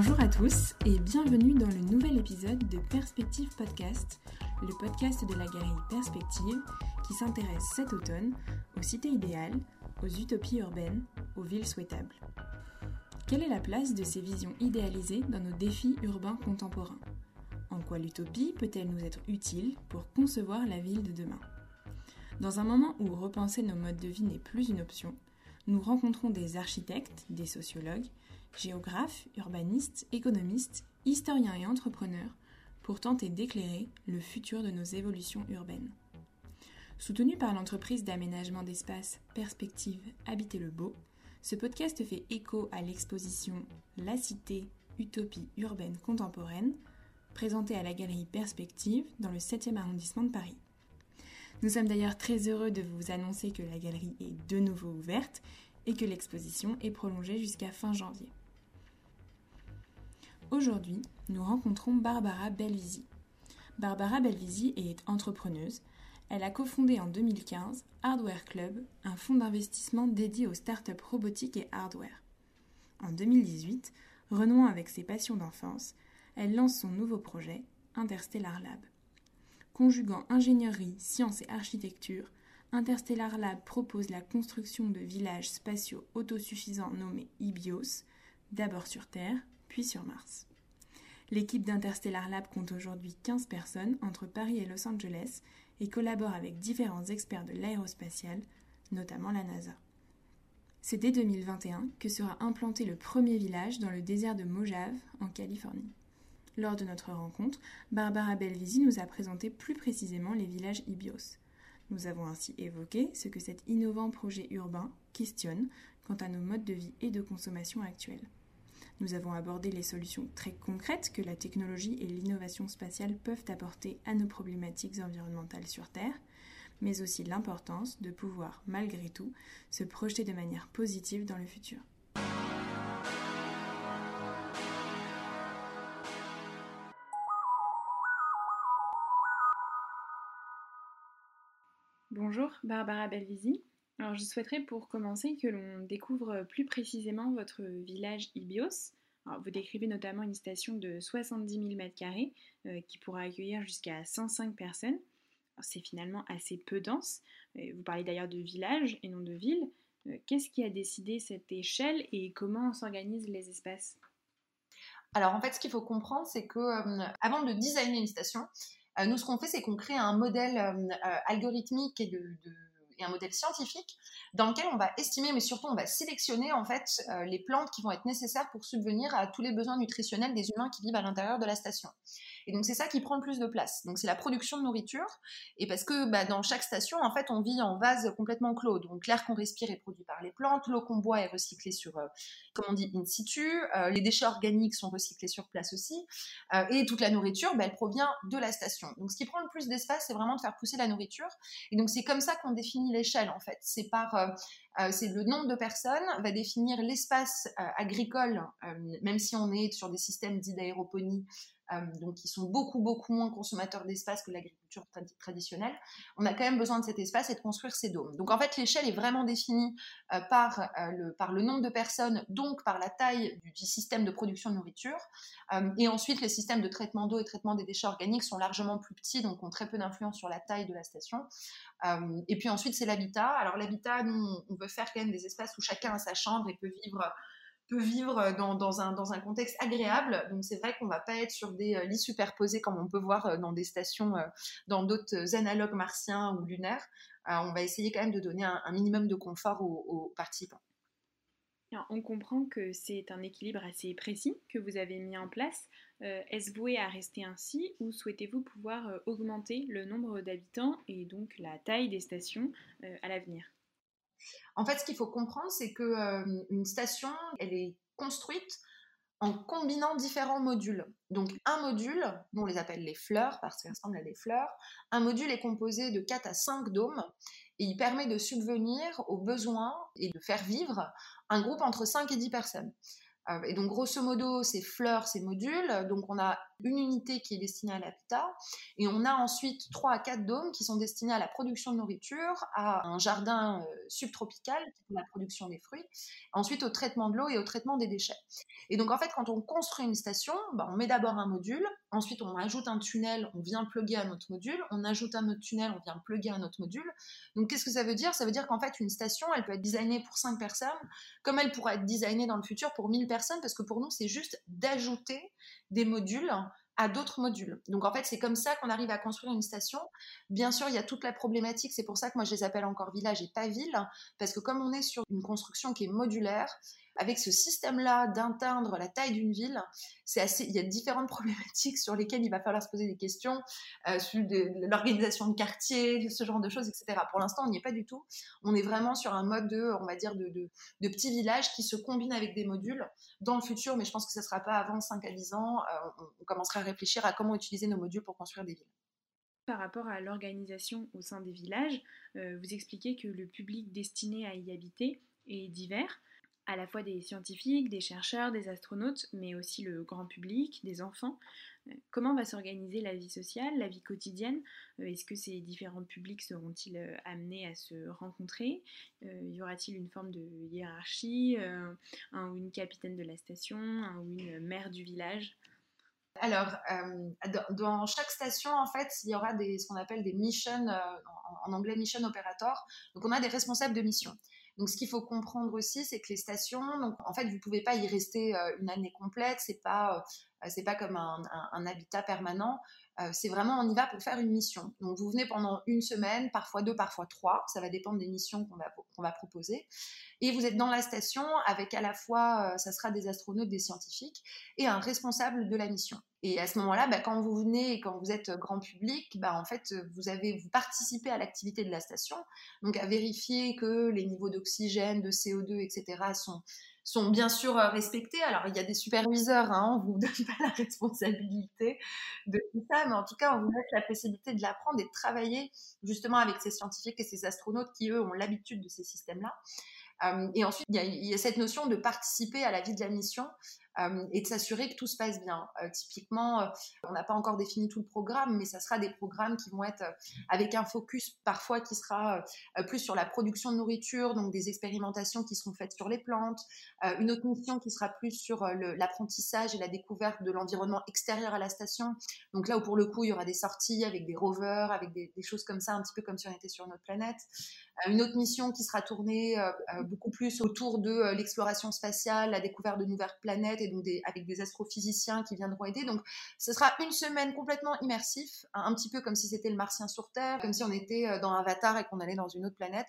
Bonjour à tous et bienvenue dans le nouvel épisode de Perspective Podcast, le podcast de la galerie Perspective qui s'intéresse cet automne aux cités idéales, aux utopies urbaines, aux villes souhaitables. Quelle est la place de ces visions idéalisées dans nos défis urbains contemporains? En quoi l'utopie peut-elle nous être utile pour concevoir la ville de demain? Dans un moment où repenser nos modes de vie n'est plus une option, nous rencontrons des architectes, des sociologues, géographes, urbanistes, économistes, historiens et entrepreneurs pour tenter d'éclairer le futur de nos évolutions urbaines. Soutenu par l'entreprise d'aménagement d'espace Perspective Habiter le Beau, ce podcast fait écho à l'exposition La Cité, Utopie urbaine contemporaine, présentée à la galerie Perspective dans le 7e arrondissement de Paris. Nous sommes d'ailleurs très heureux de vous annoncer que la galerie est de nouveau ouverte et que l'exposition est prolongée jusqu'à fin janvier. Aujourd'hui, nous rencontrons Barbara Belvisi. Barbara Belvisi est entrepreneuse. Elle a cofondé en 2015 Hardware Club, un fonds d'investissement dédié aux startups robotiques et hardware. En 2018, renouant avec ses passions d'enfance, elle lance son nouveau projet, Interstellar Lab. Conjuguant ingénierie, sciences et architecture, Interstellar Lab propose la construction de villages spatiaux autosuffisants nommés IBIOS, d'abord sur Terre, puis sur Mars. L'équipe d'Interstellar Lab compte aujourd'hui 15 personnes entre Paris et Los Angeles et collabore avec différents experts de l'aérospatiale, notamment la NASA. C'est dès 2021 que sera implanté le premier village dans le désert de Mojave, en Californie. Lors de notre rencontre, Barbara Belvisi nous a présenté plus précisément les villages IBIOS. Nous avons ainsi évoqué ce que cet innovant projet urbain questionne quant à nos modes de vie et de consommation actuels. Nous avons abordé les solutions très concrètes que la technologie et l'innovation spatiale peuvent apporter à nos problématiques environnementales sur Terre, mais aussi l'importance de pouvoir, malgré tout, se projeter de manière positive dans le futur. Bonjour Barbara Belvisi. Alors je souhaiterais pour commencer que l'on découvre plus précisément votre village Ibios. vous décrivez notamment une station de 70 000 m2 qui pourra accueillir jusqu'à 105 personnes. C'est finalement assez peu dense. Euh, vous parlez d'ailleurs de village et non de ville. Euh, qu'est-ce qui a décidé cette échelle et comment s'organisent les espaces? Alors en fait, ce qu'il faut comprendre, c'est que euh, avant de designer une station, euh, nous, ce qu'on fait, c'est qu'on crée un modèle euh, euh, algorithmique et, de, et un modèle scientifique dans lequel on va estimer, mais surtout on va sélectionner en fait les plantes qui vont être nécessaires pour subvenir à tous les besoins nutritionnels des humains qui vivent à l'intérieur de la station. Et donc c'est ça qui prend le plus de place. Donc c'est la production de nourriture. Et parce que bah, dans chaque station, en fait, on vit en vase complètement clos. Donc l'air qu'on respire est produit par les plantes, l'eau qu'on boit est recyclée sur, euh, comme on dit, in situ. Euh, les déchets organiques sont recyclés sur place aussi. Euh, et toute la nourriture, bah, elle provient de la station. Donc ce qui prend le plus d'espace, c'est vraiment de faire pousser la nourriture. Et donc c'est comme ça qu'on définit l'échelle en fait. C'est par c'est le nombre de personnes va définir l'espace agricole, même si on est sur des systèmes dits d'aéroponie donc qui sont beaucoup, beaucoup moins consommateurs d'espace que l'agriculture traditionnelle, on a quand même besoin de cet espace et de construire ces dômes. Donc en fait, l'échelle est vraiment définie euh, par, euh, le, par le nombre de personnes, donc par la taille du, système de production de nourriture. et ensuite, les systèmes de traitement d'eau et traitement des déchets organiques sont largement plus petits, donc ont très peu d'influence sur la taille de la station. et puis ensuite, c'est l'habitat. Alors l'habitat, nous, on veut faire quand même des espaces où chacun a sa chambre et peut vivre peut vivre euh, dans, un, contexte agréable. Donc c'est vrai qu'on va pas être sur des euh, lits superposés comme on peut voir euh, dans des stations, dans d'autres analogues martiens ou lunaires. on va essayer quand même de donner un, minimum de confort aux, participants. on comprend que c'est un équilibre assez précis que vous avez mis en place. Est-ce voué à rester ainsi ou souhaitez-vous pouvoir augmenter le nombre d'habitants et donc la taille des stations à l'avenir? En fait, ce qu'il faut comprendre, c'est que une station, elle est construite en combinant différents modules. Donc un module, on les appelle les fleurs parce qu'ils ressemblent à des fleurs, un module est composé de 4 à 5 dômes et il permet de subvenir aux besoins et de faire vivre un groupe entre 5 et 10 personnes. Euh, et donc grosso modo, ces fleurs, ces modules, donc on a une unité qui est destinée à l'habitat, et on a ensuite trois à quatre dômes qui sont destinés à la production de nourriture, à un jardin euh, subtropical pour la production des fruits, ensuite au traitement de l'eau et au traitement des déchets. Et donc en fait, quand on construit une station, bah, on met d'abord un module, ensuite on ajoute un tunnel, on vient plugger un autre module, on ajoute un autre tunnel, on vient plugger un autre module. Donc qu'est-ce que ça veut dire? Ça veut dire qu'en fait, une station, elle peut être designée pour cinq personnes, comme elle pourrait être designée dans le futur pour 1000 personnes, parce que pour nous, c'est juste d'ajouter des modules à d'autres modules. Donc en fait, c'est comme ça qu'on arrive à construire une station. Bien sûr, il y a toute la problématique, c'est pour ça que moi je les appelle encore village et pas ville, parce que comme on est sur une construction qui est modulaire, avec ce système-là d'atteindre la taille d'une ville, c'est assez, il y a différentes problématiques sur lesquelles il va falloir se poser des questions, euh, sur l'organisation de quartier, ce genre de choses, etc. Pour l'instant, on n'y est pas du tout. On est vraiment sur un mode de, on va dire, de, petits villages qui se combinent avec des modules. Dans le futur, mais je pense que ce ne sera pas avant 5 à 10 ans, euh, on, on commencera à réfléchir à comment utiliser nos modules pour construire des villes par rapport à l'organisation au sein des villages, euh, vous expliquez que le public destiné à y habiter est divers à la fois des scientifiques, des chercheurs, des astronautes, mais aussi le grand public, des enfants. Euh, comment va s'organiser la vie sociale, la vie quotidienne? Euh, Est-ce que ces différents publics seront-ils euh, amenés à se rencontrer? Y aura-t-il une forme de hiérarchie Un ou une capitaine de la station Un ou une mère du village? Alors, dans chaque station, en fait, il y aura des, ce qu'on appelle des missions, en, anglais mission operator. Donc, on a des responsables de mission. Donc, ce qu'il faut comprendre aussi, c'est que les stations, donc, en fait, vous ne pouvez pas y rester euh, une année complète. C'est pas, euh, pas comme un, habitat permanent. Euh, c'est vraiment, on y va pour faire une mission. Donc, vous venez pendant une semaine, parfois deux, parfois trois. Ça va dépendre des missions qu'on va, qu'on va proposer. Et vous êtes dans la station avec à la fois, ça sera des astronautes, des scientifiques et un responsable de la mission. Et à ce moment-là, bah, quand vous venez et quand vous êtes grand public, bah, en fait, vous avez vous participez à l'activité de la station, donc à vérifier que les niveaux d'oxygène, de CO2, etc. sont sont bien sûr respectés. Alors, il y a des superviseurs, hein, on ne vous donne pas la responsabilité de tout ça, mais en tout cas, on vous laisse la possibilité de l'apprendre et de travailler justement avec ces scientifiques et ces astronautes qui, eux, ont l'habitude de ces systèmes-là. et ensuite, il y, a, cette notion de participer à la vie de la mission euh, et de s'assurer que tout se passe bien. Euh, typiquement, euh, on n'a pas encore défini tout le programme, mais ça sera des programmes qui vont être avec un focus parfois qui sera plus sur la production de nourriture, donc des expérimentations qui seront faites sur les plantes, une autre mission qui sera plus sur l'apprentissage et la découverte de l'environnement extérieur à la station. Donc là où pour le coup, il y aura des sorties avec des rovers, avec des, des choses comme ça, un petit peu comme si on était sur notre planète. Une autre mission qui sera tournée beaucoup plus autour de l'exploration spatiale, la découverte de nouvelles planètes et donc avec des astrophysiciens qui viendront aider. Donc, ce sera une semaine complètement immersif, un, petit peu comme si c'était le Martien sur Terre, comme si on était euh, dans Avatar et qu'on allait dans une autre planète.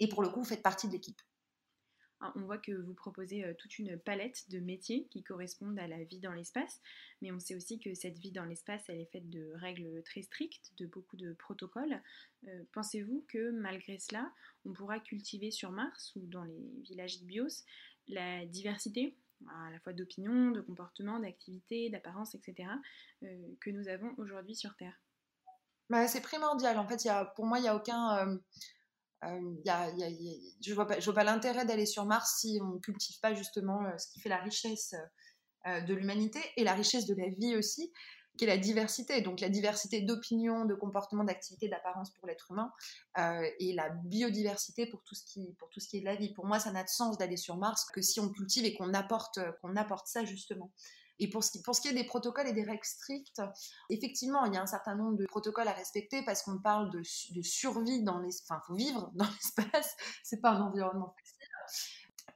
Et pour le coup, vous faites partie de l'équipe. Ah, on voit que vous proposez euh, toute une palette de métiers qui correspondent à la vie dans l'espace, mais on sait aussi que cette vie dans l'espace, elle est faite de règles très strictes, de beaucoup de protocoles. Euh, pensez-vous que malgré cela, on pourra cultiver sur Mars ou dans les villages bios la diversité à la fois d'opinion, de comportement, d'activité, d'apparence, etc., euh, que nous avons aujourd'hui sur Terre? Bah, C'est primordial. En fait, pour moi, il n'y a aucun... y a, je vois pas, pas l'intérêt d'aller sur Mars si on ne cultive pas justement ce qui fait la richesse de l'humanité et la richesse de la vie aussi qui est la diversité. Donc la diversité d'opinions, de comportements, d'activités, d'apparence pour l'être humain et la biodiversité pour tout, ce qui, pour tout ce qui est de la vie. Pour moi, ça n'a de sens d'aller sur Mars que si on cultive et qu'on apporte, qu'on apporte ça justement. Et pour ce, qui, est des protocoles et des règles strictes, effectivement, il y a un certain nombre de protocoles à respecter parce qu'on parle de, survie dans l'espace. Enfin, faut vivre dans l'espace. C'est pas un environnement facile.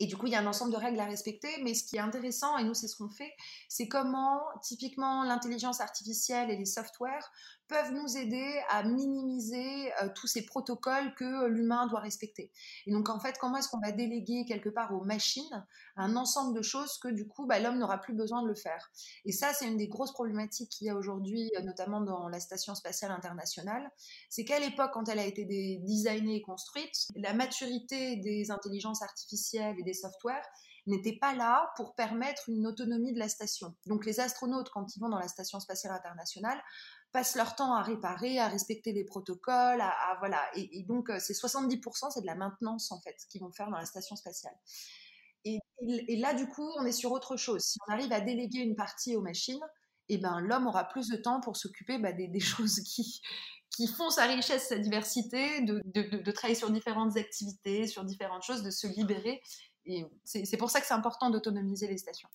Et du coup, il y a un ensemble de règles à respecter. Mais ce qui est intéressant, et nous, c'est ce qu'on fait, c'est comment, typiquement, l'intelligence artificielle et les softwares peuvent nous aider à minimiser euh, tous ces protocoles que l'humain doit respecter. Et donc, en fait, comment est-ce qu'on va déléguer quelque part aux machines un ensemble de choses que, du coup, bah, l'homme n'aura plus besoin de le faire? Et ça, c'est une des grosses problématiques qu'il y a aujourd'hui, euh, notamment dans la Station spatiale internationale. C'est qu'à l'époque, quand elle a été designée et construite, la maturité des intelligences artificielles et des softwares n'était pas là pour permettre une autonomie de la station. Donc les astronautes, quand ils vont dans la Station spatiale internationale, passent leur temps à réparer, à respecter les protocoles, à, voilà. Et, donc, euh, c'est 70%, c'est de la maintenance, en fait, qu'ils vont faire dans la station spatiale. Et, là, du coup, on est sur autre chose. Si on arrive à déléguer une partie aux machines, et ben l'homme aura plus de temps pour s'occuper bah, des, choses qui, qui font sa richesse, sa diversité, de, de, travailler sur différentes activités, sur différentes choses, de se libérer. Et c'est pour ça que c'est important d'autonomiser les stations.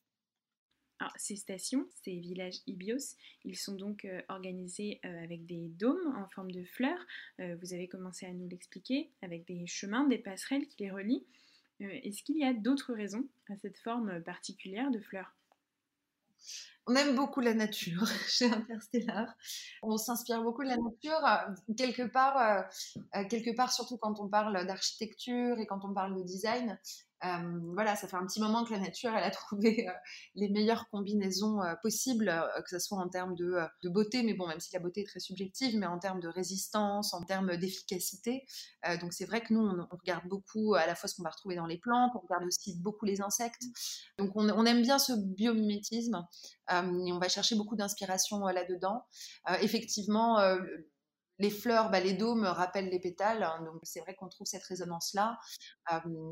Ces stations, ces villages IBIOS, ils sont donc euh, organisés euh, avec des dômes en forme de fleurs. Euh, vous avez commencé à nous l'expliquer, avec des chemins, des passerelles qui les relient. Est-ce qu'il y a d'autres raisons à cette forme particulière de fleurs? On aime beaucoup la nature chez Interstellar. On s'inspire beaucoup de la nature. Quelque part, quelque part, surtout quand on parle d'architecture et quand on parle de design, euh, voilà, ça fait un petit moment que la nature, elle a trouvé euh, les meilleures combinaisons euh, possibles, que ce soit en termes de, beauté, mais bon, même si la beauté est très subjective, mais en termes de résistance, en termes d'efficacité. donc c'est vrai que nous, on, regarde beaucoup à la fois ce qu'on va retrouver dans les plantes, on regarde aussi beaucoup les insectes. Donc on, on aime bien ce biomimétisme et on va chercher beaucoup d'inspiration là-dedans. effectivement, les fleurs, bah, les dômes rappellent les pétales, hein, donc c'est vrai qu'on trouve cette résonance-là.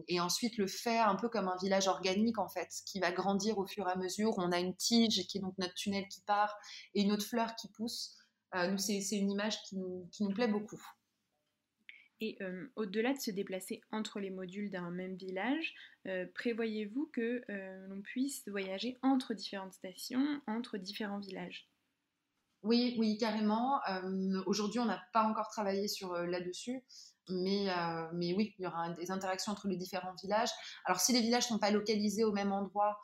et ensuite, le fait un peu comme un village organique, en fait, qui va grandir au fur et à mesure. On a une tige qui est donc notre tunnel qui part et une autre fleur qui pousse. nous, c'est une image qui nous, plaît beaucoup. Et au-delà de se déplacer entre les modules d'un même village, prévoyez-vous que l'on puisse voyager entre différentes stations, entre différents villages? Oui, oui, carrément. Aujourd'hui, on n'a pas encore travaillé sur là-dessus, mais, mais oui, il y aura des interactions entre les différents villages. Alors, si les villages ne sont pas localisés au même endroit,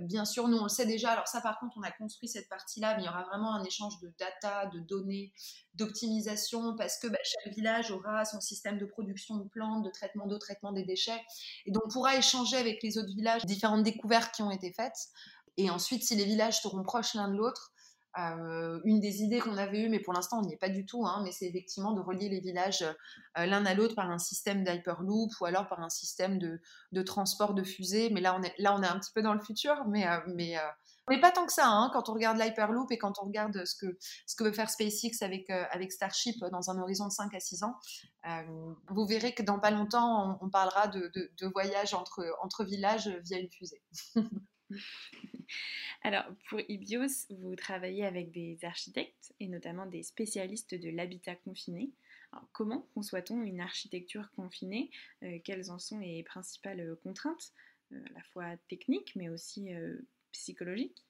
bien sûr, nous, on le sait déjà. Alors, ça, par contre, on a construit cette partie-là, mais il y aura vraiment un échange de data, de données, d'optimisation, parce que bah, chaque village aura son système de production de plantes, de traitement d'eau, traitement des déchets. Et donc, on pourra échanger avec les autres villages différentes découvertes qui ont été faites. Et ensuite, si les villages seront proches l'un de l'autre, euh, une des idées qu'on avait eues, mais pour l'instant on n'y est pas du tout, hein, mais c'est effectivement de relier les villages euh, l'un à l'autre par un système d'hyperloop ou alors par un système de, transport de fusée. Mais là on, est, là, on est un petit peu dans le futur, mais, euh, mais, mais pas tant que ça. Hein, quand on regarde l'hyperloop et quand on regarde ce que, ce que veut faire SpaceX avec, avec Starship dans un horizon de 5 à 6 ans, vous verrez que dans pas longtemps on, parlera de, de, de voyage entre, entre villages via une fusée. Alors, pour IBIOS, vous travaillez avec des architectes et notamment des spécialistes de l'habitat confiné. comment conçoit-on une architecture confinée? Euh, Quelles en sont les principales euh, contraintes, euh, à la fois techniques mais aussi psychologiques?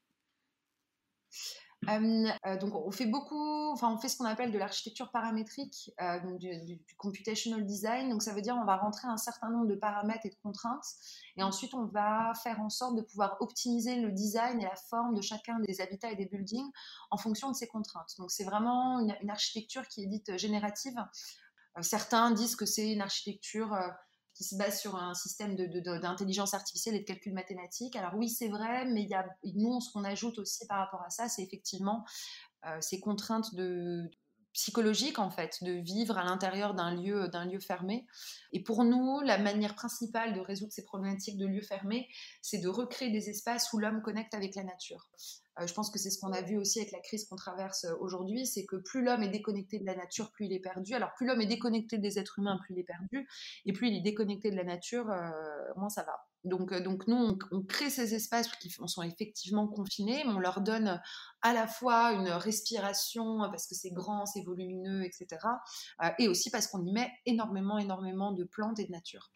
Donc on fait beaucoup, enfin on fait ce qu'on appelle de l'architecture paramétrique, du, computational design. Donc ça veut dire on va rentrer un certain nombre de paramètres et de contraintes, et ensuite on va faire en sorte de pouvoir optimiser le design et la forme de chacun des habitats et des buildings en fonction de ces contraintes. Donc c'est vraiment une, une, architecture qui est dite générative. certains disent que c'est une architecture qui se base sur un système d'intelligence artificielle et de calcul mathématique. Alors oui, c'est vrai, mais il y a, nous, ce qu'on ajoute aussi par rapport à ça, c'est effectivement euh, ces contraintes de, psychologiques en fait, de vivre à l'intérieur d'un lieu, d'un lieu fermé. Et pour nous, la manière principale de résoudre ces problématiques de lieux fermés, c'est de recréer des espaces où l'homme connecte avec la nature. Euh, je pense que c'est ce qu'on a vu aussi avec la crise qu'on traverse euh, aujourd'hui, c'est que plus l'homme est déconnecté de la nature, plus il est perdu. Alors plus l'homme est déconnecté des êtres humains, plus il est perdu. Et plus il est déconnecté de la nature, euh, moins ça va. Donc, donc nous, on, crée ces espaces qui sont effectivement confinés, mais on leur donne à la fois une respiration parce que c'est grand, c'est volumineux, etc. et aussi parce qu'on y met énormément, énormément de plantes et de nature.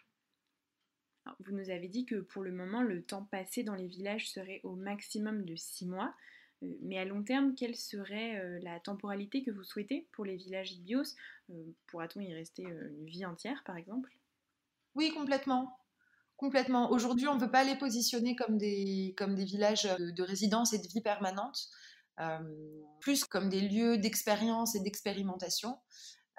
Vous nous avez dit que pour le moment, le temps passé dans les villages serait au maximum de 6 mois. Euh, mais à long terme, quelle serait euh, la temporalité que vous souhaitez pour les villages IBIOS euh, Pourra-t-on y rester une vie entière, par exemple? Oui, complètement. Complètement. Aujourd'hui, on ne veut pas les positionner comme des, comme des villages de, résidence et de vie permanente, plus comme des lieux d'expérience et d'expérimentation.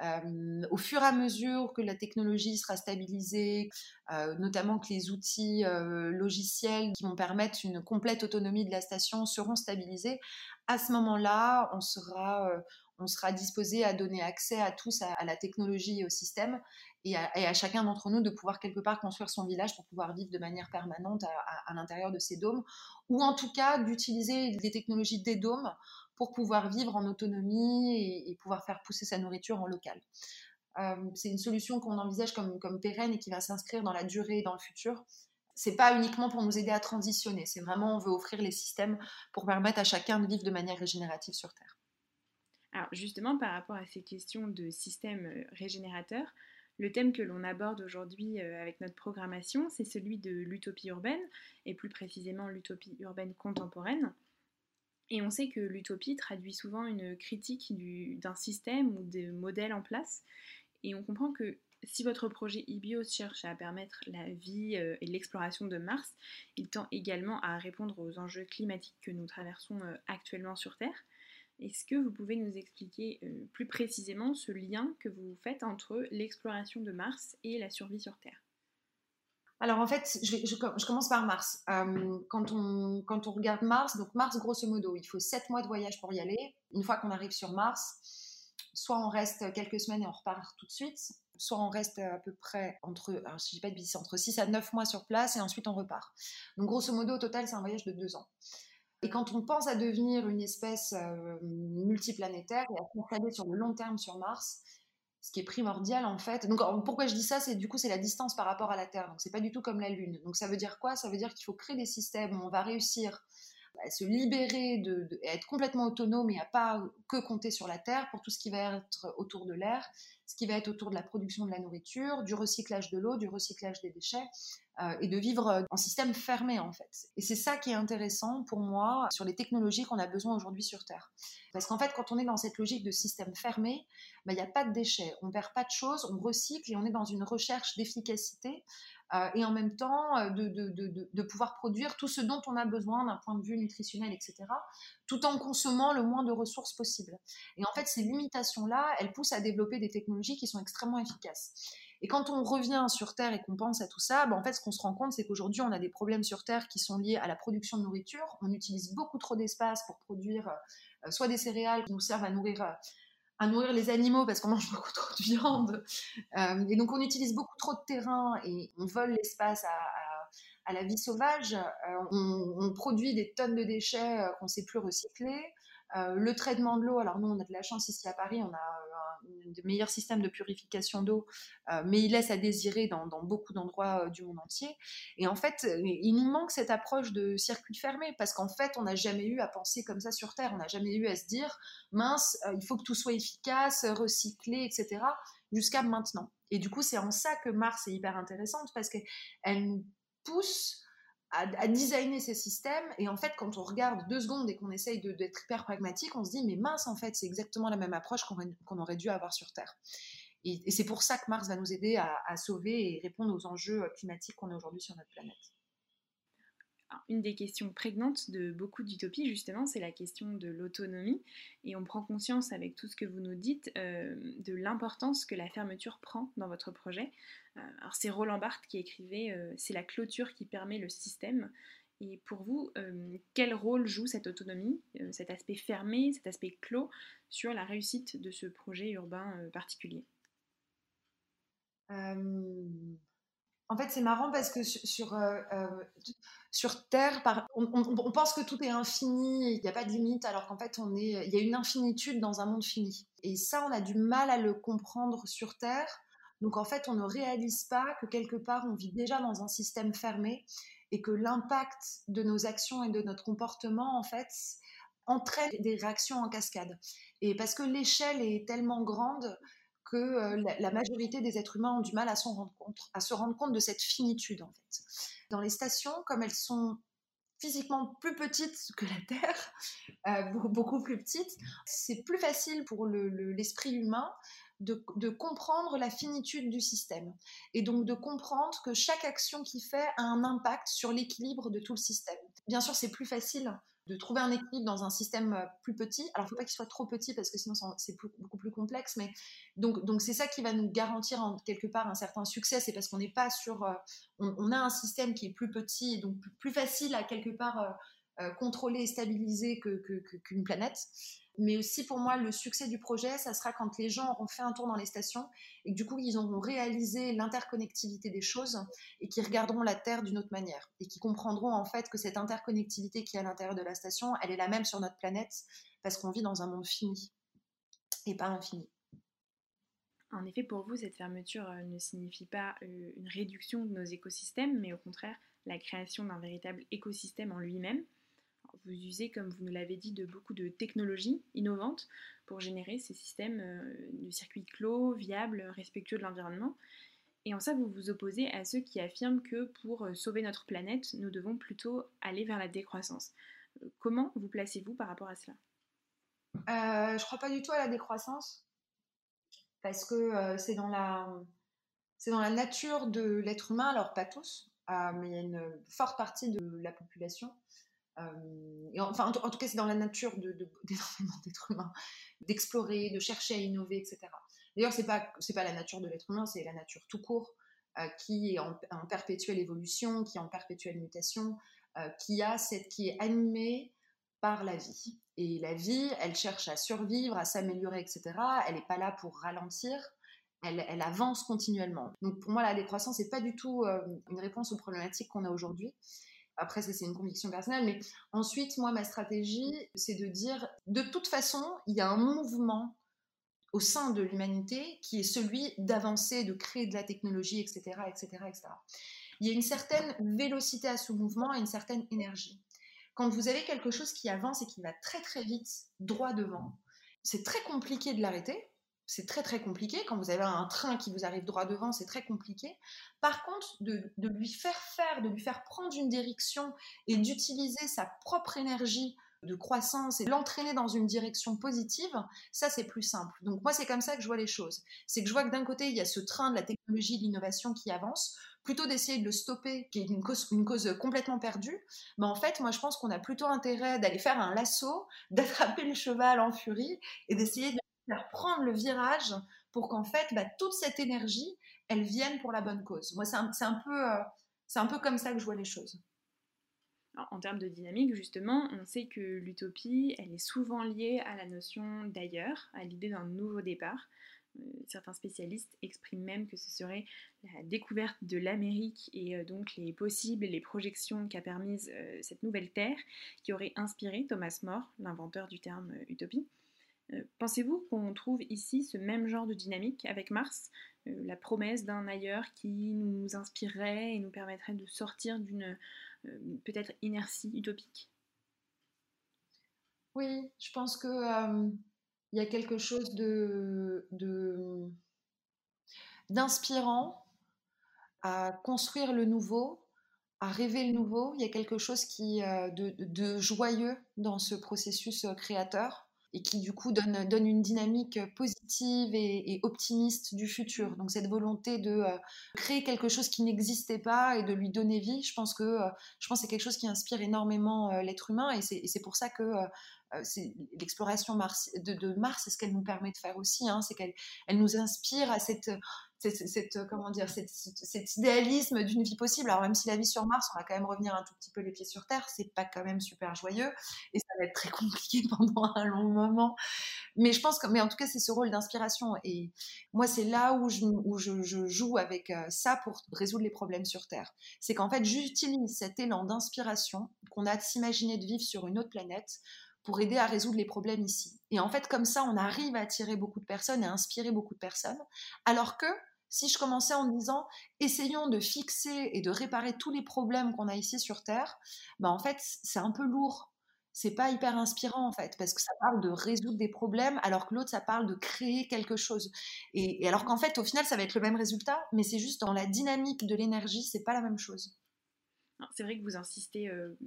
Euh, au fur et à mesure que la technologie sera stabilisée, euh, notamment que les outils euh, logiciels qui vont permettre une complète autonomie de la station seront stabilisés, à ce moment-là, on sera, sera disposé à donner accès à tous à, la technologie et au système et à, chacun d'entre nous de pouvoir quelque part construire son village pour pouvoir vivre de manière permanente à, à l'intérieur de ces dômes, ou en tout cas d'utiliser les technologies des dômes pour pouvoir vivre en autonomie et, pouvoir faire pousser sa nourriture en local. Euh, c'est une solution qu'on envisage comme, pérenne et qui va s'inscrire dans la durée et dans le futur. c'est pas uniquement pour nous aider à transitionner, c'est vraiment on veut offrir les systèmes pour permettre à chacun de vivre de manière régénérative sur Terre. Alors justement, par rapport à ces questions de systèmes euh, régénérateurs, le thème que l'on aborde aujourd'hui euh, avec notre programmation, c'est celui de l'utopie urbaine, et plus précisément l'utopie urbaine contemporaine. Et on sait que l'utopie traduit souvent une critique d'un système ou de modèles en place. Et on comprend que si votre projet IBIOS cherche à permettre la vie euh, et l'exploration de Mars, il tend également à répondre aux enjeux climatiques que nous traversons actuellement sur Terre. Est-ce que vous pouvez nous expliquer euh, plus précisément ce lien que vous faites entre l'exploration de Mars et la survie sur Terre? Alors en fait, je, commence par Mars. Euh, quand, on, quand on regarde Mars, donc Mars grosso modo, il faut 7 mois de voyage pour y aller. Une fois qu'on arrive sur Mars, soit on reste quelques semaines et on repart tout de suite, soit on reste à peu près entre, alors je pas de entre 6 à 9 mois sur place et ensuite on repart. Donc grosso modo, au total, c'est un voyage de 2 ans. Et quand on pense à devenir une espèce euh, multiplanétaire et à s'installer sur le long terme sur Mars, ce qui est primordial en fait. Donc pourquoi je dis ça, c'est du coup c'est la distance par rapport à la Terre. Donc c'est pas du tout comme la Lune. Donc ça veut dire quoi? Ça veut dire qu'il faut créer des systèmes où on va réussir à se libérer de, de, être complètement autonome et à pas que compter sur la Terre pour tout ce qui va être autour de l'air, ce qui va être autour de la production de la nourriture, du recyclage de l'eau, du recyclage des déchets, euh, et de vivre euh, en système fermé en fait. Et c'est ça qui est intéressant pour moi sur les technologies qu'on a besoin aujourd'hui sur Terre. Parce qu'en fait, quand on est dans cette logique de système fermé, bah, il n'y a pas de déchets, on perd pas de choses, on recycle et on est dans une recherche d'efficacité et en même temps euh, de, de, de, de, pouvoir produire tout ce dont on a besoin d'un point de vue nutritionnel, etc., tout en consommant le moins de ressources possible. Et en fait, ces limitations-là, elles poussent à développer des technologies qui sont extrêmement efficaces. Et quand on revient sur Terre et qu'on pense à tout ça, ben en fait, ce qu'on se rend compte, c'est qu'aujourd'hui, on a des problèmes sur Terre qui sont liés à la production de nourriture. On utilise beaucoup trop d'espace pour produire euh, soit des céréales qui nous servent à nourrir à nourrir les animaux parce qu'on mange beaucoup trop de viande. Euh, et donc on utilise beaucoup trop de terrain et on vole l'espace à, à, la vie sauvage. Euh, on, on, produit des tonnes de déchets euh, qu'on ne sait plus recycler. Le traitement de l'eau, alors nous on a de la chance ici à Paris, on a des meilleurs systèmes de purification d'eau, euh, mais il laisse à désirer dans, beaucoup d'endroits euh, du monde entier. Et en fait, euh, il nous manque cette approche de circuit fermé, parce qu'en fait, on n'a jamais eu à penser comme ça sur Terre, on n'a jamais eu à se dire, mince, il faut que tout soit efficace, recyclé, etc., jusqu'à maintenant. Et du coup, c'est en ça que Mars est hyper intéressante, parce qu'elle nous pousse à, designer ces systèmes. Et en fait, quand on regarde deux secondes et qu'on essaye d'être hyper pragmatique, on se dit, mais mince, en fait, c'est exactement la même approche qu'on aurait dû avoir sur Terre. Et, c'est pour ça que Mars va nous aider à, à sauver et répondre aux enjeux climatiques qu'on a aujourd'hui sur notre planète une des questions prégnantes de beaucoup d'utopies, justement, c'est la question de l'autonomie. Et on prend conscience, avec tout ce que vous nous dites, euh, de l'importance que la fermeture prend dans votre projet. Euh, alors, c'est Roland Barthes qui écrivait euh, C'est la clôture qui permet le système. Et pour vous, quel rôle joue cette autonomie, cet aspect fermé, cet aspect clos sur la réussite de ce projet urbain particulier? En fait, c'est marrant parce que sur, euh, euh, sur, Terre, on, pense que tout est infini, il n'y a pas de limite, alors qu'en fait, on est, il y a une infinitude dans un monde fini. Et ça, on a du mal à le comprendre sur Terre. Donc, en fait, on ne réalise pas que quelque part, on vit déjà dans un système fermé et que l'impact de nos actions et de notre comportement, en fait, entraîne des réactions en cascade. Et parce que l'échelle est tellement grande que euh, la, majorité des êtres humains ont du mal à, se rendre compte de cette finitude, en fait. Dans les stations, comme elles sont physiquement plus petites que la Terre, euh, beaucoup, plus petites, c'est plus facile pour l'esprit humain de, comprendre la finitude du système et donc de comprendre que chaque action qu'il fait a un impact sur l'équilibre de tout le système. Bien sûr, c'est plus facile de trouver un équilibre dans un système euh, plus petit. Alors, il ne faut pas qu'il soit trop petit parce que sinon c'est beaucoup plus complexe. Mais donc, donc c'est ça qui va nous garantir en quelque part un certain succès. C'est parce qu'on n'est pas sur, euh, on, a un système qui est plus petit et donc plus facile à quelque part euh, contrôler et stabiliser qu'une que, planète mais aussi pour moi le succès du projet, ça sera quand les gens auront fait un tour dans les stations et du coup ils auront réalisé l'interconnectivité des choses et qui regarderont la Terre d'une autre manière et qui comprendront en fait que cette interconnectivité qui est à l'intérieur de la station, elle est la même sur notre planète parce qu'on vit dans un monde fini et pas infini. En effet, pour vous, cette fermeture euh, ne signifie pas euh, une réduction de nos écosystèmes, mais au contraire la création d'un véritable écosystème en lui-même. Vous usez, comme vous nous l'avez dit, de beaucoup de technologies innovantes pour générer ces systèmes de circuits clos, viables, respectueux de l'environnement. Et en ça, vous vous opposez à ceux qui affirment que pour sauver notre planète, nous devons plutôt aller vers la décroissance. Comment vous placez-vous par rapport à cela? Euh, Je crois pas du tout à la décroissance parce que euh, c'est dans la nature de l'être humain. Alors pas tous, euh, mais il y a une forte partie de la population. Euh, et enfin, en, tout cas, c'est dans la nature de, de, d'êtres humains d'explorer, de chercher à innover, etc. D'ailleurs, c'est pas pas la nature de l'être humain, c'est la nature tout court qui est en, en, perpétuelle évolution, qui est en perpétuelle mutation, qui a cette qui est animée par la vie. Et la vie, elle cherche à survivre, à s'améliorer, etc. Elle n'est pas là pour ralentir. Elle, elle, avance continuellement. Donc pour moi, la décroissance n'est pas du tout euh, une réponse aux problématiques qu'on a aujourd'hui. Après, ça c'est une conviction personnelle. Mais ensuite, moi, ma stratégie, c'est de dire, de toute façon, il y a un mouvement au sein de l'humanité qui est celui d'avancer, de créer de la technologie, etc., etc., etc. Il y a une certaine vélocité à ce mouvement et une certaine énergie. Quand vous avez quelque chose qui avance et qui va très très vite droit devant, c'est très compliqué de l'arrêter. C'est très très compliqué. Quand vous avez un train qui vous arrive droit devant, c'est très compliqué. Par contre, de, lui faire faire, de lui faire prendre une direction et d'utiliser sa propre énergie de croissance et l'entraîner dans une direction positive, ça c'est plus simple. Donc moi c'est comme ça que je vois les choses. C'est que je vois que d'un côté il y a ce train de la technologie, de l'innovation qui avance, plutôt d'essayer de le stopper, qui est une cause, une cause complètement perdue, mais en fait, moi, je pense qu'on a plutôt intérêt d'aller faire un lasso, d'attraper le cheval en furie et d'essayer de faire prendre le virage pour qu'en fait, bah, toute cette énergie, elle vienne pour la bonne cause. Moi, c'est un, peu, euh, un peu comme ça que je vois les choses. en termes de dynamique, justement, on sait que l'utopie, elle est souvent liée à la notion d'ailleurs, à l'idée d'un nouveau départ. Euh, certains spécialistes expriment même que ce serait la découverte de l'Amérique et euh, donc les possibles les projections qu'a permises euh, cette nouvelle Terre qui aurait inspiré Thomas More, l'inventeur du terme utopie. Pensez-vous qu'on trouve ici ce même genre de dynamique avec Mars, la promesse d'un ailleurs qui nous inspirerait et nous permettrait de sortir d'une peut-être inertie utopique? Oui, je pense que il y a quelque chose de, d'inspirant à construire le nouveau, à rêver le nouveau. Il y a quelque chose qui, euh, de, joyeux dans ce processus euh, créateur et qui du coup donne, donne une dynamique positive et, optimiste du futur. Donc cette volonté de euh, créer quelque chose qui n'existait pas et de lui donner vie, je pense que je pense c'est quelque chose qui inspire énormément l'être humain et c'est pour ça que euh, l'exploration de, de, Mars, c'est ce qu'elle nous permet de faire aussi, hein, c'est qu'elle elle nous inspire à cette, cette, comment dire, cet idéalisme d'une vie possible. Alors même si la vie sur Mars, on va quand même revenir un tout petit peu les pieds sur Terre, c'est pas quand même super joyeux et ça va être très compliqué pendant un long moment. Mais je pense que, mais en tout cas, c'est ce rôle d'inspiration et moi, c'est là où je, où je, je joue avec euh, ça pour résoudre les problèmes sur Terre. C'est qu'en fait, j'utilise cet élan d'inspiration qu'on a de s'imaginer de vivre sur une autre planète pour aider à résoudre les problèmes ici. Et en fait, comme ça, on arrive à attirer beaucoup de personnes et à inspirer beaucoup de personnes. Alors que si je commençais en disant essayons de fixer et de réparer tous les problèmes qu'on a ici sur Terre, ben en fait, c'est un peu lourd. C'est pas hyper inspirant en fait, parce que ça parle de résoudre des problèmes, alors que l'autre, ça parle de créer quelque chose. Et, alors qu'en fait, au final, ça va être le même résultat, mais c'est juste dans la dynamique de l'énergie, c'est pas la même chose. C'est vrai que vous insistez euh,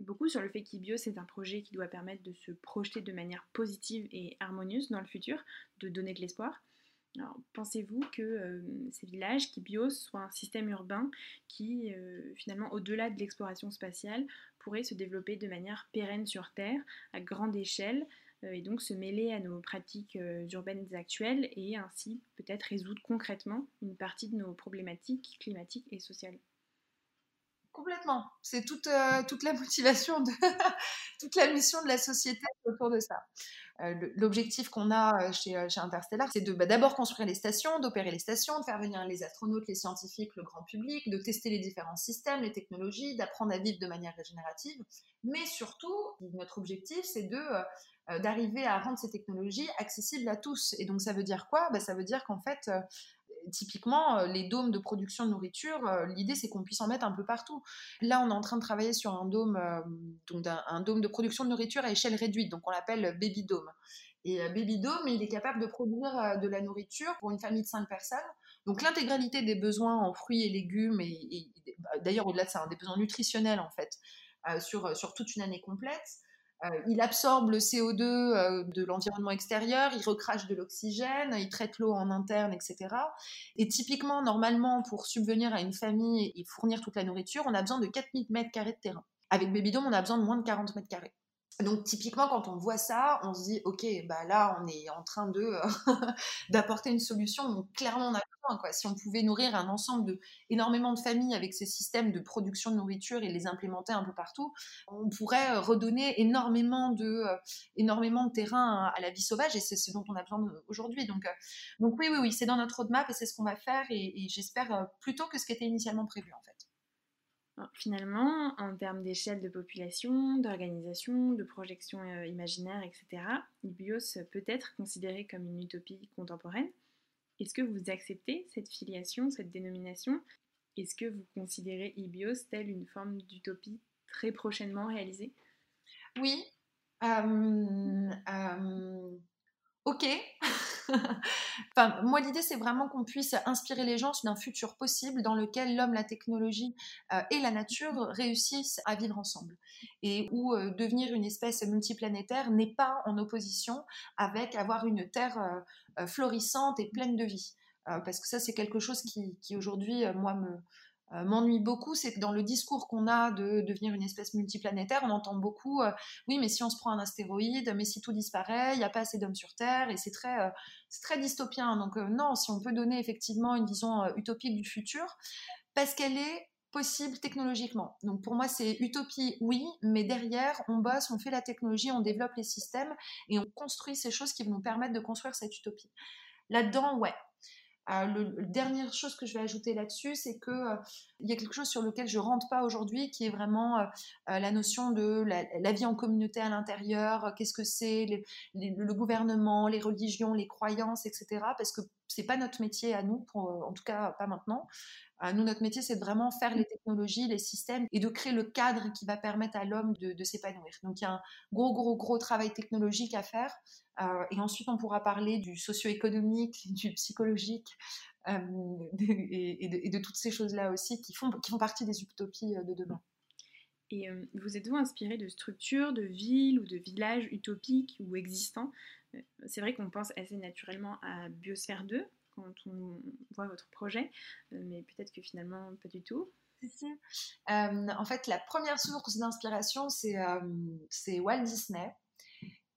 beaucoup sur le fait qu'Ibio, c'est un projet qui doit permettre de se projeter de manière positive et harmonieuse dans le futur, de donner de l'espoir. Pensez-vous que euh, ces villages, qu'Ibios, soient un système urbain qui, euh, finalement, au-delà de l'exploration spatiale, pourrait se développer de manière pérenne sur Terre, à grande échelle, euh, et donc se mêler à nos pratiques urbaines actuelles et ainsi peut-être résoudre concrètement une partie de nos problématiques climatiques et sociales? Complètement. C'est toute, euh, toute la motivation, de toute la mission de la société autour de ça. Euh, l'objectif qu'on a euh, chez, chez Interstellar, c'est de bah, d'abord construire les stations, d'opérer les stations, de faire venir les astronautes, les scientifiques, le grand public, de tester les différents systèmes, les technologies, d'apprendre à vivre de manière régénérative. Mais surtout, notre objectif, c'est de d'arriver à rendre ces technologies accessibles à tous. Et donc ça veut dire quoi? Bah, Ça veut dire qu'en fait, typiquement, les dômes de production de nourriture, l'idée c'est qu'on puisse en mettre un peu partout. Là, on est en train de travailler sur un dôme, donc un, dôme de production de nourriture à échelle réduite, donc on l'appelle Baby Dome. Et Baby Dome, il est capable de produire de la nourriture pour une famille de 5 personnes. Donc l'intégralité des besoins en fruits et légumes, et, bah, d'ailleurs au-delà de ça, hein, des besoins nutritionnels en fait, sur, sur toute une année complète. Euh, il absorbe le CO2 euh, de l'environnement extérieur, il recrache de l'oxygène, il traite l'eau en interne, etc. Et typiquement, normalement, pour subvenir à une famille et fournir toute la nourriture, on a besoin de 4000 mètres carrés de terrain. Avec Babydome, on a besoin de moins de 40 mètres carrés. Donc typiquement quand on voit ça, on se dit ok bah là on est en train de d'apporter une solution. Clairement on a besoin quoi. Si on pouvait nourrir un ensemble de énormément de familles avec ces systèmes de production de nourriture et les implémenter un peu partout, on pourrait redonner énormément de énormément de terrain à la vie sauvage et c'est ce dont on a besoin aujourd'hui. Donc donc oui oui oui c'est dans notre roadmap et c'est ce qu'on va faire et, et j'espère plutôt que ce qui était initialement prévu en fait. Finalement, en termes d'échelle de population, d'organisation, de projection euh, imaginaire, etc., Ibios peut être considéré comme une utopie contemporaine. Est-ce que vous acceptez cette filiation, cette dénomination? Est-ce que vous considérez Ibios telle une forme d'utopie très prochainement réalisée? Oui. Euh, euh, ok. enfin, moi, l'idée, c'est vraiment qu'on puisse inspirer les gens d'un futur possible dans lequel l'homme, la technologie euh, et la nature réussissent à vivre ensemble. Et où euh, devenir une espèce multiplanétaire n'est pas en opposition avec avoir une Terre euh, florissante et pleine de vie. parce que ça, c'est quelque chose qui, qui aujourd'hui, moi, me, euh, m'ennuie beaucoup, c'est que dans le discours qu'on a de devenir une espèce multiplanétaire, on entend beaucoup euh, oui, mais si on se prend un astéroïde, mais si tout disparaît, il n'y a pas assez d'hommes sur Terre, et c'est très, euh, très dystopien. Donc, non, si on peut donner effectivement une vision utopique du futur, parce qu'elle est possible technologiquement. Donc pour moi, c'est utopie, oui, mais derrière, on bosse, on fait la technologie, on développe les systèmes et on construit ces choses qui vont nous permettre de construire cette utopie. Là-dedans, ouais, euh, le, dernière chose que je vais ajouter là-dessus, c'est que euh, il y a quelque chose sur lequel je rentre pas aujourd'hui, qui est vraiment euh, la notion de la, vie en communauté à l'intérieur. Qu'est-ce que c'est le gouvernement, les religions, les croyances, etc. Parce que c'est pas notre métier à nous, en tout cas pas maintenant. nous, notre métier, c'est de vraiment faire les technologies, les systèmes et de créer le cadre qui va permettre à l'homme de, de s'épanouir. Donc, il y a un gros, gros, gros travail technologique à faire. Euh, et ensuite, on pourra parler du socio-économique, du psychologique euh, et, de, toutes ces choses-là aussi qui font, qui font partie des utopies euh, de demain. Et vous êtes-vous inspiré de structures, de villes ou de villages utopiques ou existants? C'est vrai qu'on pense assez naturellement à Biosphère 2 quand on voit votre projet, mais peut-être que finalement pas du tout. en fait, la première source d'inspiration, c'est Walt Disney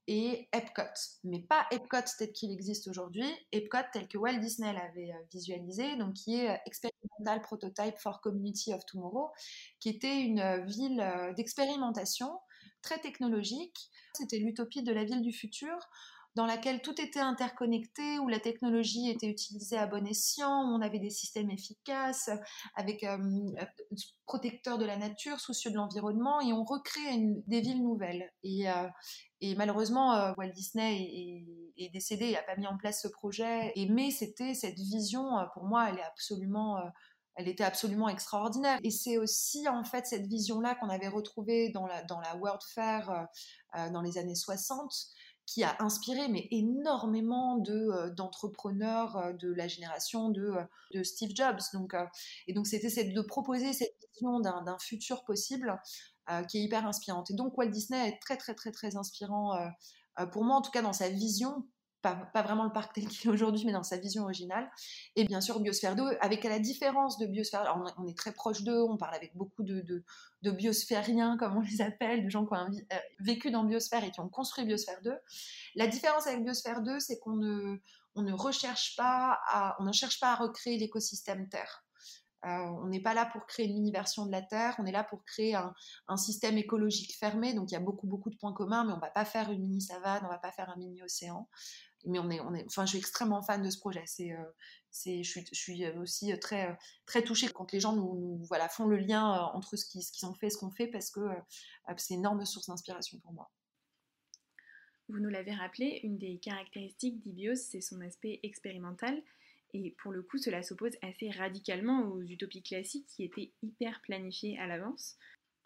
et Epcot, mais pas Epcot tel qu'il existe aujourd'hui, Epcot tel que Walt Disney l'avait euh, visualisé, donc qui est euh, Experimental Prototype for Community of Tomorrow, qui était une euh, ville d'expérimentation très technologique. C'était l'utopie de la ville du futur dans laquelle tout était interconnecté, où la technologie était utilisée à bon escient, où on avait des systèmes efficaces, avec euh, protecteurs de la nature, soucieux de l'environnement, et on recrée des villes nouvelles. Et, euh, malheureusement, euh, Walt Disney est, décédé, il n'a pas mis en place ce projet. Et, mais c'était cette vision, pour moi, elle est absolument elle était absolument extraordinaire. Et c'est aussi en fait cette vision-là qu'on avait retrouvée dans la World Fair dans les années 60, qui a inspiré mais énormément euh, d'entrepreneurs euh, de la génération de, euh, Steve Jobs. Donc, et donc c'était de proposer cette vision d'un futur possible qui est hyper inspirante. Et donc Walt Disney est très très très très inspirant pour moi en tout cas dans sa vision pas, vraiment le parc tel qu'il est aujourd'hui, mais dans sa vision originale. Et bien sûr, Biosphère 2, avec la différence de Biosphère, on, est très proche d'eux, on parle avec beaucoup de, biosphériens, comme on les appelle, de gens qui ont euh, vécu dans Biosphère et qui ont construit Biosphère 2. La différence avec Biosphère 2, c'est qu'on ne, on ne recherche pas à, on ne cherche pas à recréer l'écosystème Terre. Euh, on n'est pas là pour créer une mini-version de la Terre, on est là pour créer un, un, système écologique fermé. Donc il y a beaucoup, beaucoup de points communs, mais on ne va pas faire une mini-savane, on ne va pas faire un mini-océan mais on est, enfin, je suis extrêmement fan de ce projet. C'est, euh, c'est, je suis, je suis euh, aussi euh, très, très touchée quand les gens nous, voilà, font le lien entre ce qu'ils, ce qu'ils ont fait et ce qu'on fait parce que c'est une énorme source d'inspiration pour moi. Vous nous l'avez rappelé, une des caractéristiques d'Ibios, c'est son aspect expérimental. Et pour le coup, cela s'oppose assez radicalement aux utopies classiques qui étaient hyper planifiées à l'avance.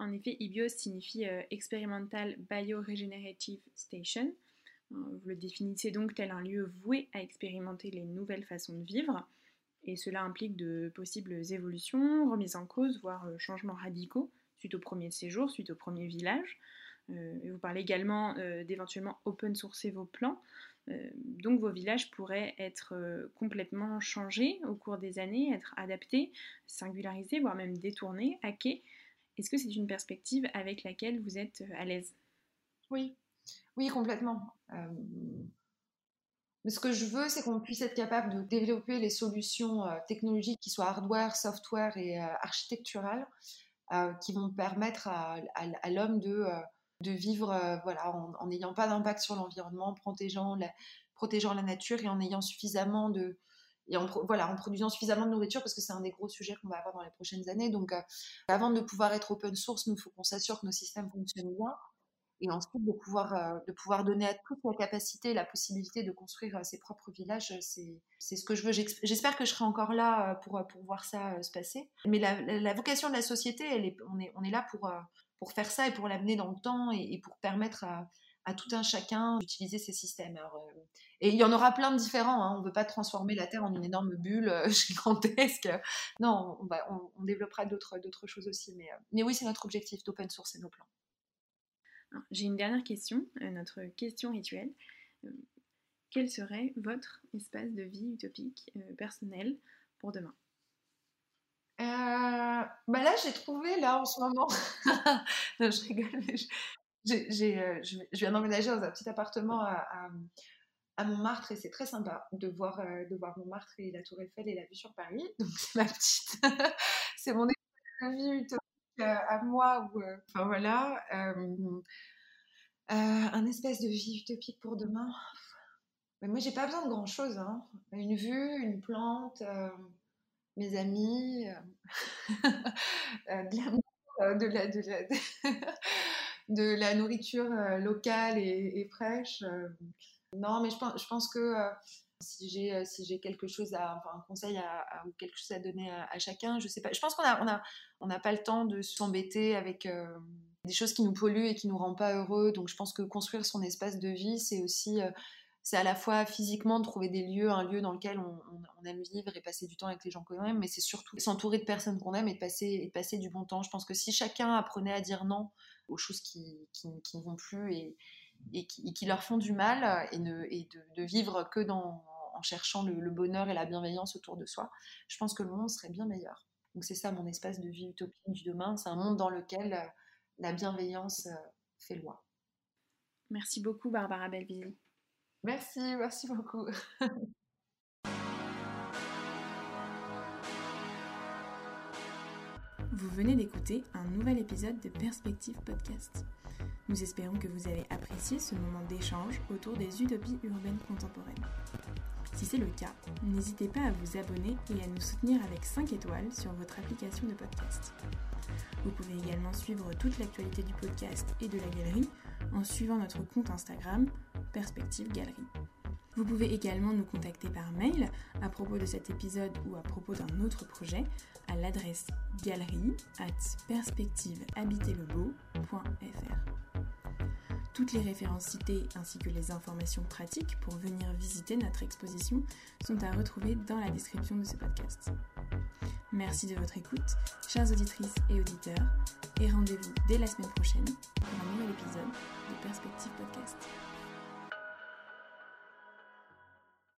En effet, IBIOS signifie euh, Experimental Bioregenerative Station. Euh, vous le définissez donc tel un lieu voué à expérimenter les nouvelles façons de vivre. Et cela implique de possibles évolutions, remises en cause, voire euh, changements radicaux suite au premier séjour, suite au premier village. vous parlez également d'éventuellement open sourcer vos plans. donc vos villages pourraient être complètement changés au cours des années, être adaptés, singularisés, voire même détournés, hackés est-ce que c'est une perspective avec laquelle vous êtes euh, à l'aise? Oui, oui, complètement. Euh, ce que je veux, c'est qu'on puisse être capable de développer les solutions euh, technologiques qui soient hardware, software et architecturales, qui vont permettre à, l'homme de, vivre voilà, en n'ayant pas d'impact sur l'environnement, protégeant la, protégeant la nature et en ayant suffisamment de, voilà, en produisant suffisamment de nourriture parce que c'est un des gros sujets qu'on va avoir dans les prochaines années. Donc, euh, avant de pouvoir être open source, nous, faut qu'on s'assure que nos systèmes fonctionnent bien. Et ensuite, de pouvoir, euh, de pouvoir donner à tous la capacité, la possibilité de construire euh, ses propres villages, c'est ce que je veux. J'espère que je serai encore là pour, pour voir ça se passer. Mais la, la, vocation de la société, elle est, on, est, on est là pour, pour faire ça et pour l'amener dans le temps et, pour permettre à, à tout un chacun d'utiliser ces systèmes. Euh, et il y en aura plein de différents. Hein. On ne veut pas transformer la Terre en une énorme bulle euh, gigantesque. Non, on, développera d'autres choses aussi. Mais, euh, mais oui, c'est notre objectif d'open source et nos plans. J'ai une dernière question, notre question rituelle. Quel serait votre espace de vie utopique personnel pour demain? Bah là, j'ai trouvé, là, en ce moment, non, je rigole, euh, je, viens d'emménager dans un petit appartement à, Montmartre et c'est très sympa de voir, euh, de voir Montmartre et la Tour Eiffel et la vue sur Paris. Donc c'est ma petite, c'est mon espace de vie utopique euh, à moi. Où, enfin voilà, un espèce de vie utopique pour demain. Mais moi j'ai pas besoin de grand chose. Hein. Une vue, une plante, mes amis, de la, de la de la nourriture euh, locale et, fraîche. Euh. Non, mais je pense, je pense que euh, si j'ai si j'ai quelque chose à un conseil ou quelque chose à donner à, chacun je sais pas. Je pense qu'on n'a pas le temps de s'embêter avec des choses qui nous polluent et qui nous rendent pas heureux. Donc je pense que construire son espace de vie c'est aussi c'est à la fois physiquement de trouver des lieux un lieu dans lequel on, aime vivre et passer du temps avec les gens qu'on aime mais c'est surtout s'entourer de personnes qu'on aime et de passer du bon temps. Je pense que si chacun apprenait à dire non aux choses qui, ne vont plus et, qui, leur font du mal ne, et de, vivre que dans, en cherchant le, bonheur et la bienveillance autour de soi, je pense que le monde serait bien meilleur. Donc c'est ça mon espace de vie utopique du demain, c'est un monde dans lequel euh, la bienveillance euh, fait loi. Merci beaucoup Barbara Belvisi. Merci, merci beaucoup. Vous venez d'écouter un nouvel épisode de Perspective Podcast. Nous espérons que vous avez apprécié ce moment d'échange autour des utopies urbaines contemporaines. Si c'est le cas, n'hésitez pas à vous abonner et à nous soutenir avec 5 étoiles sur votre application de podcast. Vous pouvez également suivre toute l'actualité du podcast et de la galerie en suivant notre compte Instagram Perspective Galerie. Vous pouvez également nous contacter par mail à propos de cet épisode ou à propos d'un autre projet à l'adresse galerie at Toutes les références citées ainsi que les informations pratiques pour venir visiter notre exposition sont à retrouver dans la description de ce podcast. Merci de votre écoute, chères auditrices et auditeurs, et rendez-vous dès la semaine prochaine pour un nouvel épisode de Perspective Podcast.